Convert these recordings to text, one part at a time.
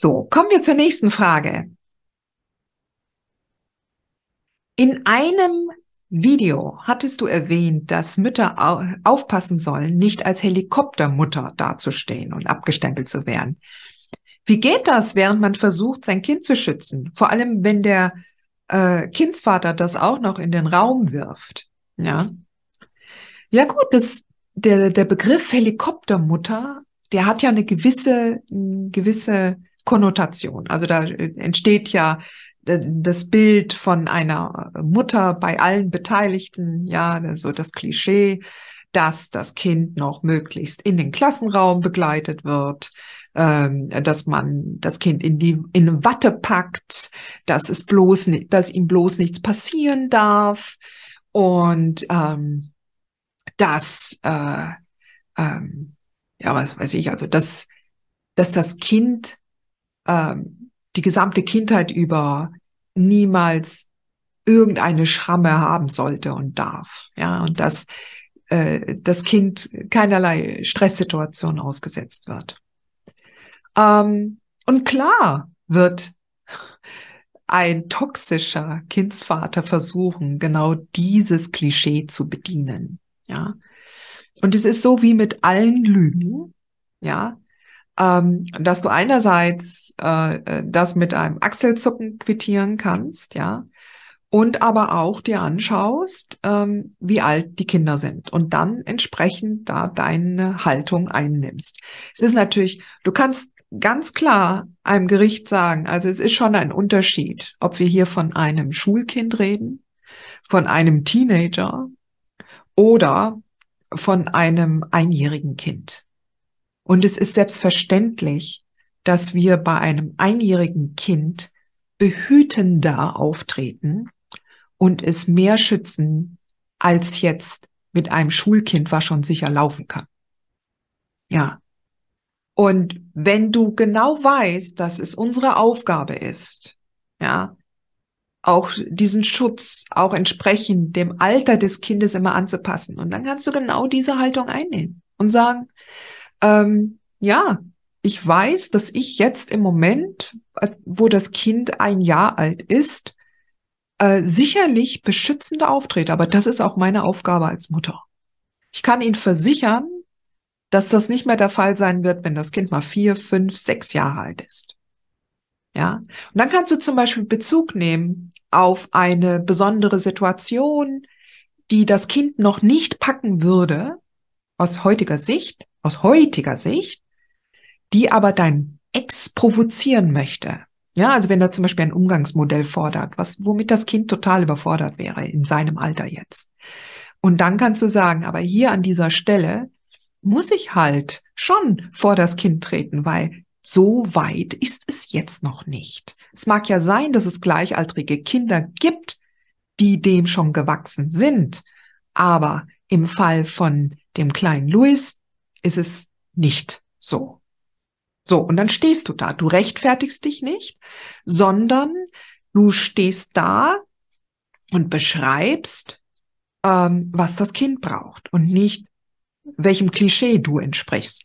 So, kommen wir zur nächsten Frage. In einem Video hattest du erwähnt, dass Mütter aufpassen sollen, nicht als Helikoptermutter dazustehen und abgestempelt zu werden. Wie geht das, während man versucht, sein Kind zu schützen? Vor allem, wenn der äh, Kindsvater das auch noch in den Raum wirft. Ja, ja gut, das, der, der Begriff Helikoptermutter, der hat ja eine gewisse, eine gewisse Konnotation. Also da äh, entsteht ja äh, das Bild von einer Mutter bei allen Beteiligten, ja, so das Klischee, dass das Kind noch möglichst in den Klassenraum begleitet wird, ähm, dass man das Kind in die in Watte packt, dass es bloß, dass ihm bloß nichts passieren darf und ähm, dass äh, ähm, ja was weiß ich also dass dass das Kind ähm, die gesamte Kindheit über niemals irgendeine Schramme haben sollte und darf. Ja, und dass äh, das Kind keinerlei Stresssituation ausgesetzt wird. Ähm, und klar wird ein toxischer Kindsvater versuchen, genau dieses Klischee zu bedienen. Ja. Und es ist so wie mit allen Lügen. Ja ähm, dass du einerseits äh, äh, das mit einem Achselzucken quittieren kannst, ja, und aber auch dir anschaust, ähm, wie alt die Kinder sind und dann entsprechend da deine Haltung einnimmst. Es ist natürlich, du kannst ganz klar einem Gericht sagen, also es ist schon ein Unterschied, ob wir hier von einem Schulkind reden, von einem Teenager oder von einem einjährigen Kind. Und es ist selbstverständlich, dass wir bei einem einjährigen Kind behütender auftreten und es mehr schützen als jetzt mit einem Schulkind, was schon sicher laufen kann. Ja. Und wenn du genau weißt, dass es unsere Aufgabe ist, ja, auch diesen Schutz auch entsprechend dem Alter des Kindes immer anzupassen. Und dann kannst du genau diese Haltung einnehmen und sagen, ähm, ja, ich weiß, dass ich jetzt im Moment, wo das Kind ein Jahr alt ist, äh, sicherlich beschützende auftrete, aber das ist auch meine Aufgabe als Mutter. Ich kann Ihnen versichern, dass das nicht mehr der Fall sein wird, wenn das Kind mal vier, fünf, sechs Jahre alt ist. Ja, und dann kannst du zum Beispiel Bezug nehmen auf eine besondere Situation, die das Kind noch nicht packen würde, aus heutiger Sicht, aus heutiger Sicht, die aber dein Ex provozieren möchte. Ja, also wenn er zum Beispiel ein Umgangsmodell fordert, was, womit das Kind total überfordert wäre in seinem Alter jetzt. Und dann kannst du sagen, aber hier an dieser Stelle muss ich halt schon vor das Kind treten, weil so weit ist es jetzt noch nicht. Es mag ja sein, dass es gleichaltrige Kinder gibt, die dem schon gewachsen sind. Aber im Fall von dem kleinen Louis ist es nicht so. So, und dann stehst du da. Du rechtfertigst dich nicht, sondern du stehst da und beschreibst, ähm, was das Kind braucht und nicht, welchem Klischee du entsprichst.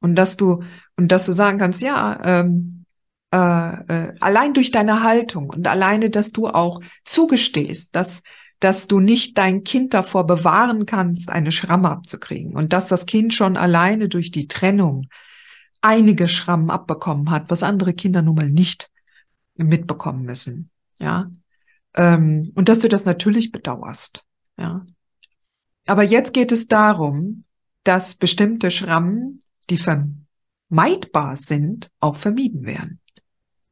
Und dass du, und dass du sagen kannst, ja, ähm, äh, äh, allein durch deine Haltung und alleine, dass du auch zugestehst, dass dass du nicht dein Kind davor bewahren kannst, eine Schramme abzukriegen und dass das Kind schon alleine durch die Trennung einige Schrammen abbekommen hat, was andere Kinder nun mal nicht mitbekommen müssen. Ja. Ähm, und dass du das natürlich bedauerst. Ja. Aber jetzt geht es darum, dass bestimmte Schrammen, die, ver vermeidbar sind, auch vermieden werden.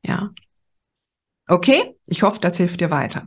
Ja. Okay, ich hoffe, das hilft dir weiter.